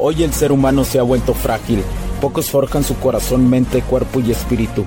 Hoy el ser humano se ha vuelto frágil. Pocos forjan su corazón, mente, cuerpo y espíritu.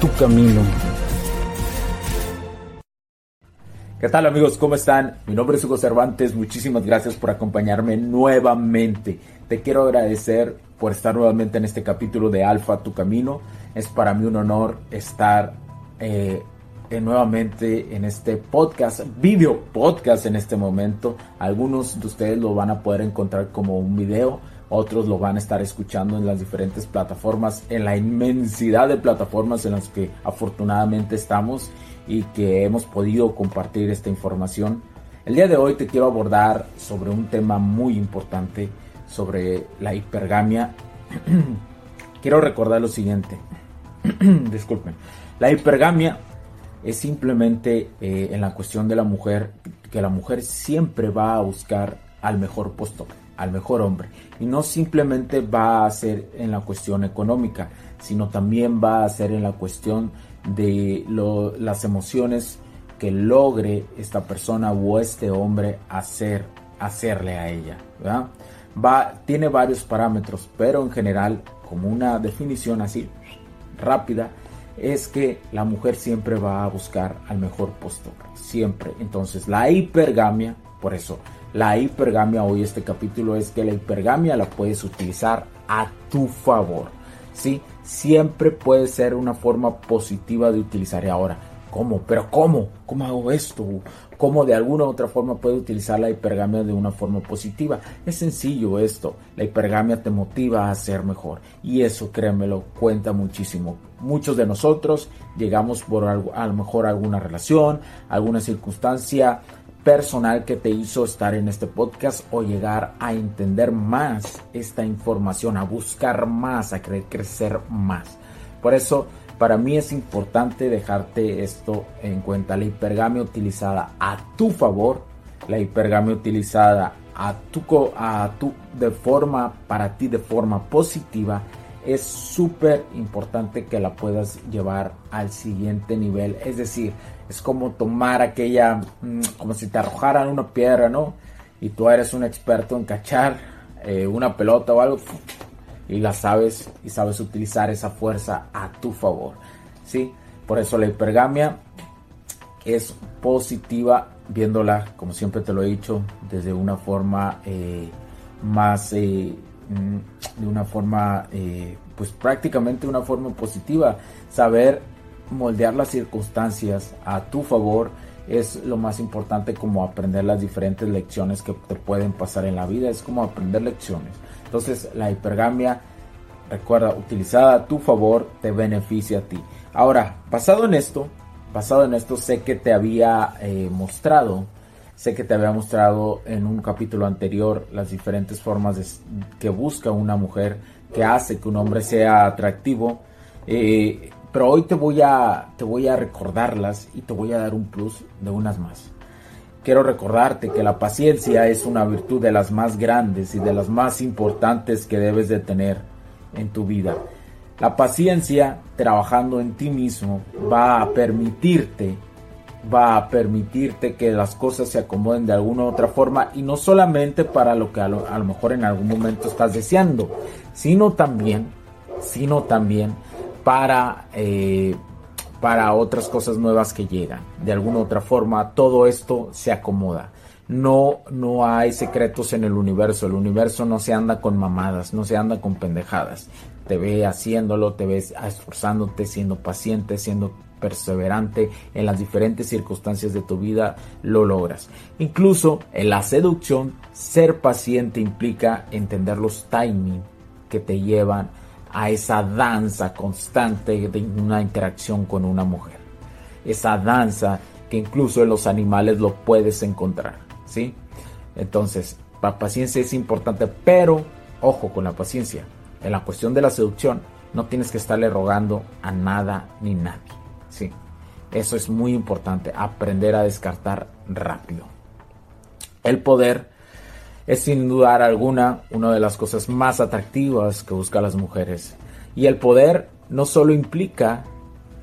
tu camino. ¿Qué tal amigos? ¿Cómo están? Mi nombre es Hugo Cervantes, muchísimas gracias por acompañarme nuevamente. Te quiero agradecer por estar nuevamente en este capítulo de Alfa, tu camino. Es para mí un honor estar eh, nuevamente en este podcast, video podcast en este momento. Algunos de ustedes lo van a poder encontrar como un video, otros lo van a estar escuchando en las diferentes plataformas, en la inmensidad de plataformas en las que afortunadamente estamos y que hemos podido compartir esta información. El día de hoy te quiero abordar sobre un tema muy importante, sobre la hipergamia. quiero recordar lo siguiente. Disculpen. La hipergamia es simplemente eh, en la cuestión de la mujer, que la mujer siempre va a buscar al mejor postor, al mejor hombre. Y no simplemente va a ser en la cuestión económica, sino también va a ser en la cuestión de las emociones que logre esta persona o este hombre hacer, hacerle a ella. Va, tiene varios parámetros, pero en general, como una definición así rápida, es que la mujer siempre va a buscar al mejor postor, siempre. Entonces, la hipergamia, por eso, la hipergamia, hoy este capítulo es que la hipergamia la puedes utilizar a tu favor. ¿sí? Siempre puede ser una forma positiva de utilizar. Y ahora, ¿cómo? ¿Pero cómo? ¿Cómo hago esto? ¿Cómo de alguna u otra forma puedo utilizar la hipergamia de una forma positiva? Es sencillo esto. La hipergamia te motiva a ser mejor. Y eso, créemelo, cuenta muchísimo. Muchos de nosotros llegamos por algo, a lo mejor alguna relación, alguna circunstancia personal que te hizo estar en este podcast o llegar a entender más esta información, a buscar más, a querer crecer más. Por eso, para mí es importante dejarte esto en cuenta. La hipergamia utilizada a tu favor, la hipergamia utilizada a tu, a tu de forma para ti de forma positiva es súper importante que la puedas llevar al siguiente nivel. Es decir, es como tomar aquella, mm, como si te arrojaran una piedra, ¿no? Y tú eres un experto en cachar eh, una pelota o algo y la sabes y sabes utilizar esa fuerza a tu favor, ¿sí? Por eso la hipergamia es positiva viéndola, como siempre te lo he dicho, desde una forma eh, más... Eh, Mm, de una forma, pues prácticamente una forma positiva. Saber moldear las circunstancias a tu favor es lo más importante como aprender las diferentes lecciones que te pueden pasar en la vida. Es como aprender lecciones. Entonces la hipergamia, recuerda, utilizada a tu favor, te beneficia a ti. Ahora, basado en esto, basado en esto, sé que te había eh, mostrado Sé que te había mostrado en un capítulo anterior las diferentes formas que busca una mujer, que hace que un hombre sea atractivo. Eh, pero hoy te voy, a, te voy a recordarlas y te voy a dar un plus de unas más. Quiero recordarte que la paciencia es una virtud de las más grandes y de las más importantes que debes de tener en tu vida. La paciencia, trabajando en ti mismo, va a permitirte va a permitirte que las cosas se acomoden de alguna u otra forma y no solamente para lo que a lo, mejor en algún momento estás deseando, sino también, sino también para, eh, para otras cosas nuevas que llegan. De alguna u otra forma, todo esto se acomoda. No, no hay secretos en el universo. El universo no se anda con mamadas, no se anda con pendejadas. Te ve haciéndolo, te ves esforzándote, siendo paciente, siendo perseverante en las diferentes circunstancias de tu vida, lo logras. Incluso en la seducción, ser paciente implica entender los timing que te llevan a esa danza constante de una interacción con una mujer. Esa danza que incluso en los animales lo puedes encontrar, ¿sí? Entonces, la paciencia es importante, pero ojo con la paciencia. En la cuestión de la seducción, no tienes que estarle rogando a nada ni nadie. Sí, eso es muy importante, aprender a descartar rápido. El poder es sin dudar alguna una de las cosas más atractivas que buscan las mujeres. Y el poder no solo implica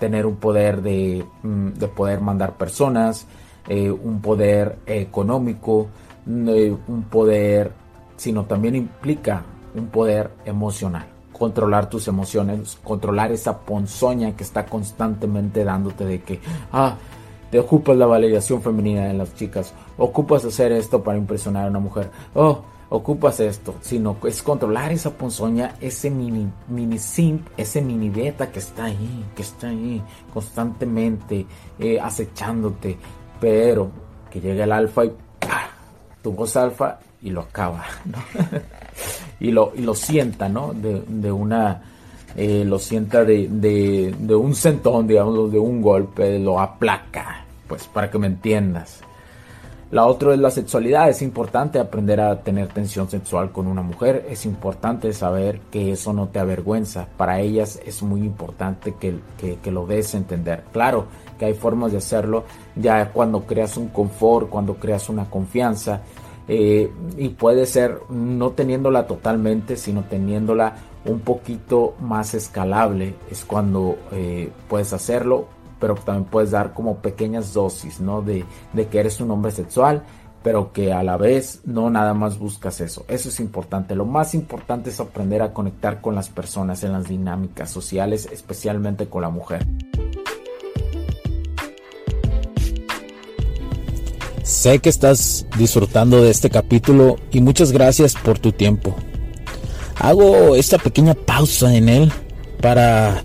tener un poder de, mm, poder mandar personas, eh, un poder económico, eh, un poder, sino también implica un poder emocional. Controlar tus emociones, controlar esa ponzoña que está constantemente dándote de que, ah, te ocupas la validación femenina en las chicas, ocupas hacer esto para impresionar a una mujer, oh, ocupas esto, sino es controlar esa ponzoña, ese mini, mini simp, ese mini beta que está ahí, que está ahí constantemente eh, acechándote, pero que llega el alfa y tu voz alfa y lo acaba, ¿no? y, lo, y lo sienta, ¿no? De, de una, eh, lo sienta de, de, de, un sentón, digamos, de un golpe, lo aplaca, pues para que me entiendas. La otra es la sexualidad. Es importante aprender a tener tensión sexual con una mujer. Es importante saber que eso no te avergüenza. Para ellas es muy importante que, que, lo des a entender. Claro que hay formas de hacerlo ya cuando creas un confort, cuando creas una confianza eh, y puede ser no teniéndola totalmente, sino teniéndola un poquito más escalable, es cuando eh, puedes hacerlo, pero también puedes dar como pequeñas dosis, ¿no? De, de que eres un hombre sexual, pero que a la vez no nada más buscas eso. Eso es importante. Lo más importante es aprender a conectar con las personas en las dinámicas sociales, especialmente con la mujer. Sé que estás disfrutando de este capítulo y muchas gracias por tu tiempo. Hago esta pequeña pausa en él para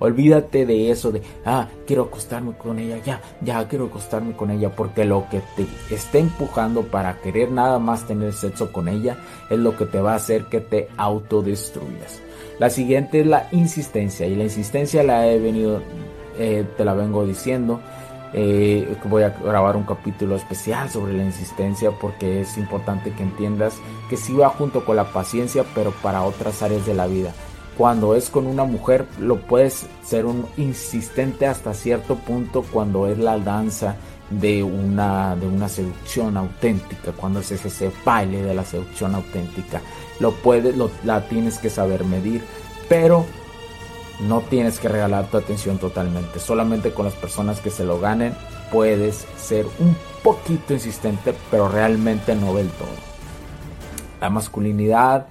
Olvídate de eso de, ah, quiero acostarme con ella, ya, ya quiero acostarme con ella, porque lo que te esté empujando para querer nada más tener sexo con ella es lo que te va a hacer que te autodestruyas. La siguiente es la insistencia, y la insistencia la he venido, eh, te la vengo diciendo. Eh, voy a grabar un capítulo especial sobre la insistencia porque es importante que entiendas que sí va junto con la paciencia, pero para otras áreas de la vida cuando es con una mujer lo puedes ser un insistente hasta cierto punto cuando es la danza de una, de una seducción auténtica, cuando es ese baile de la seducción auténtica. Lo puedes, lo, la tienes que saber medir, pero no tienes que regalar tu atención totalmente. Solamente con las personas que se lo ganen puedes ser un poquito insistente, pero realmente no del todo. La masculinidad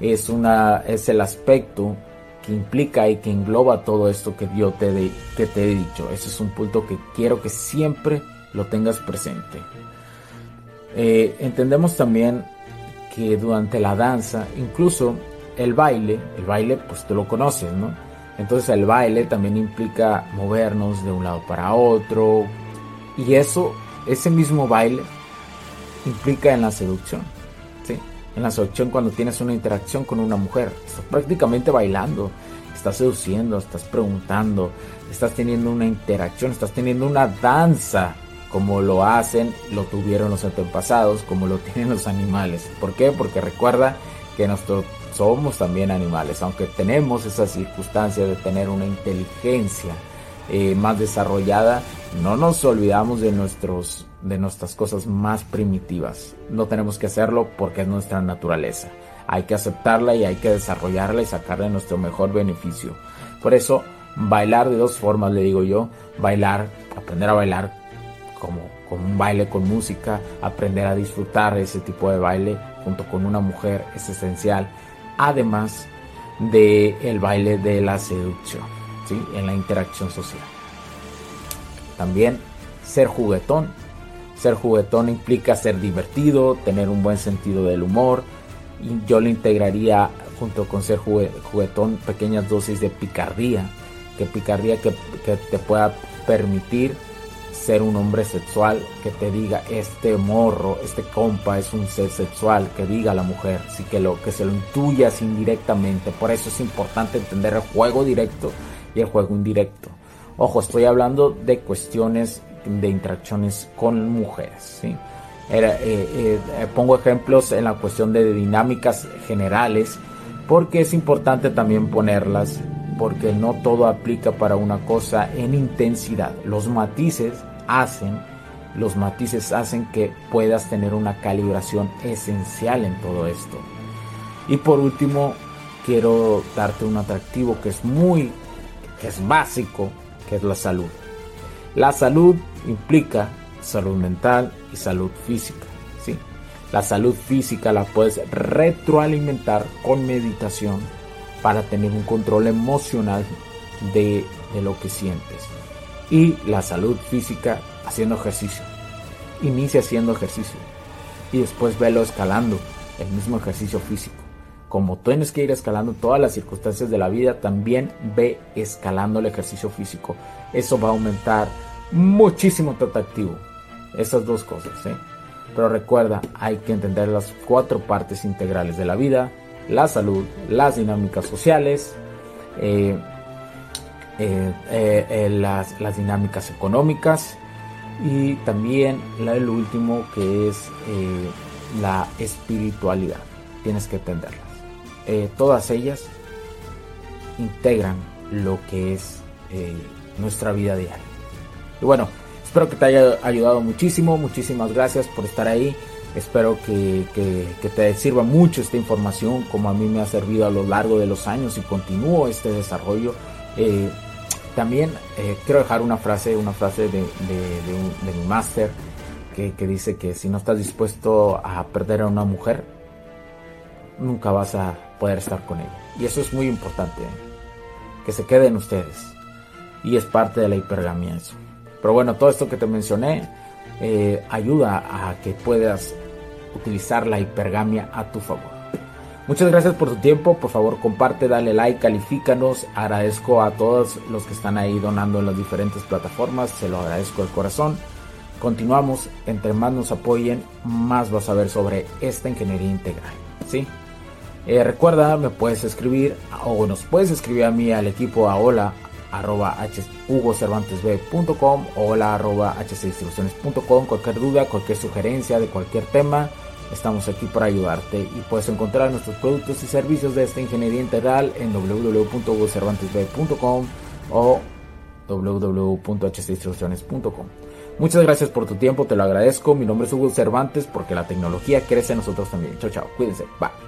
es, una, es el aspecto que implica y que engloba todo esto que yo te, que te he dicho. Ese es un punto que quiero que siempre lo tengas presente. Eh, entendemos también que durante la danza, incluso el baile, el baile pues tú lo conoces, ¿no? Entonces el baile también implica movernos de un lado para otro y eso, ese mismo baile implica en la seducción en la seducción cuando tienes una interacción con una mujer. Estás prácticamente bailando, estás seduciendo, estás preguntando, estás teniendo una interacción, estás teniendo una danza como lo hacen, lo tuvieron los antepasados, como lo tienen los animales. ¿Por qué? Porque recuerda que nosotros somos también animales, aunque tenemos esa circunstancia de tener una inteligencia eh, más desarrollada, no nos olvidamos de nuestros de nuestras cosas más primitivas. No tenemos que hacerlo porque es nuestra naturaleza. Hay que aceptarla y hay que desarrollarla y sacarle nuestro mejor beneficio. Por eso, bailar de dos formas, le digo yo. Bailar, aprender a bailar como, como un baile con música, aprender a disfrutar ese tipo de baile junto con una mujer es esencial. Además, el baile de la seducción, ¿sí? en la interacción social. También ser juguetón. Ser juguetón implica ser divertido, tener un buen sentido del humor. Y yo le integraría junto con ser juguetón pequeñas dosis de picardía. Que picardía que, que te pueda permitir ser un hombre sexual que te diga este morro, este compa es un ser sexual, que diga la mujer, sí que lo que se lo intuyas indirectamente. Por eso es importante entender el juego directo y el juego indirecto. Ojo, estoy hablando de cuestiones de interacciones con mujeres. ¿sí? Eh, eh, pongo ejemplos en la cuestión de dinámicas generales porque es importante también ponerlas porque no todo aplica para una cosa en intensidad. Los matices hacen, los matices hacen que puedas tener una calibración esencial en todo esto. Y por último, quiero darte un atractivo que es muy, es básico, que es la salud. La salud implica salud mental y salud física. ¿sí? La salud física la puedes retroalimentar con meditación para tener un control emocional de, de lo que sientes y la salud física haciendo ejercicio. Inicia haciendo ejercicio y después velo escalando el mismo ejercicio físico. Como tienes que ir escalando todas las circunstancias de la vida, también ve escalando el ejercicio físico. Eso va a aumentar muchísimo atractivo. Esas dos cosas. ¿eh? Pero recuerda, hay que entender las cuatro partes integrales de la vida. La salud, las dinámicas sociales, eh, eh, las, las, dinámicas económicas y también la, el último que es la espiritualidad. Tienes que entenderlas. todas ellas integran lo que es nuestra vida diaria. Y bueno, espero que te haya ayudado muchísimo. Muchísimas gracias por estar ahí. Espero que, que, que, te sirva mucho esta información como a mí me ha servido a lo largo de los años y continúo este desarrollo. Eh, también eh, quiero dejar una frase, una frase de, mi máster que, dice que si no estás dispuesto a perder a una mujer, nunca vas a poder estar con ella. Y eso es muy importante, ¿eh? que se queden ustedes. Y es parte de la hipergamia. Pero bueno, todo esto que te mencioné eh, ayuda a que puedas utilizar la hipergamia a tu favor. Muchas gracias por tu tiempo, por favor comparte, dale like, califícanos, agradezco a todos los que están ahí donando en las diferentes plataformas, se lo agradezco de corazón. Continuamos, entre más nos apoyen, más vas a ver sobre esta ingeniería integral, ¿sí? Eh, recuerda, me puedes escribir o nos puedes escribir a mí al equipo a hola arroba hugocervantesb.com o hola arroba hcdistribuciones.com cualquier duda, cualquier sugerencia de cualquier tema Estamos aquí para ayudarte y puedes encontrar nuestros productos y servicios de esta ingeniería integral en www.cervantesb.com o www.hcinstrucciones.com. Muchas gracias por tu tiempo, te lo agradezco. Mi nombre es Hugo Cervantes porque la tecnología crece en nosotros también. Chao, chao, cuídense, bye.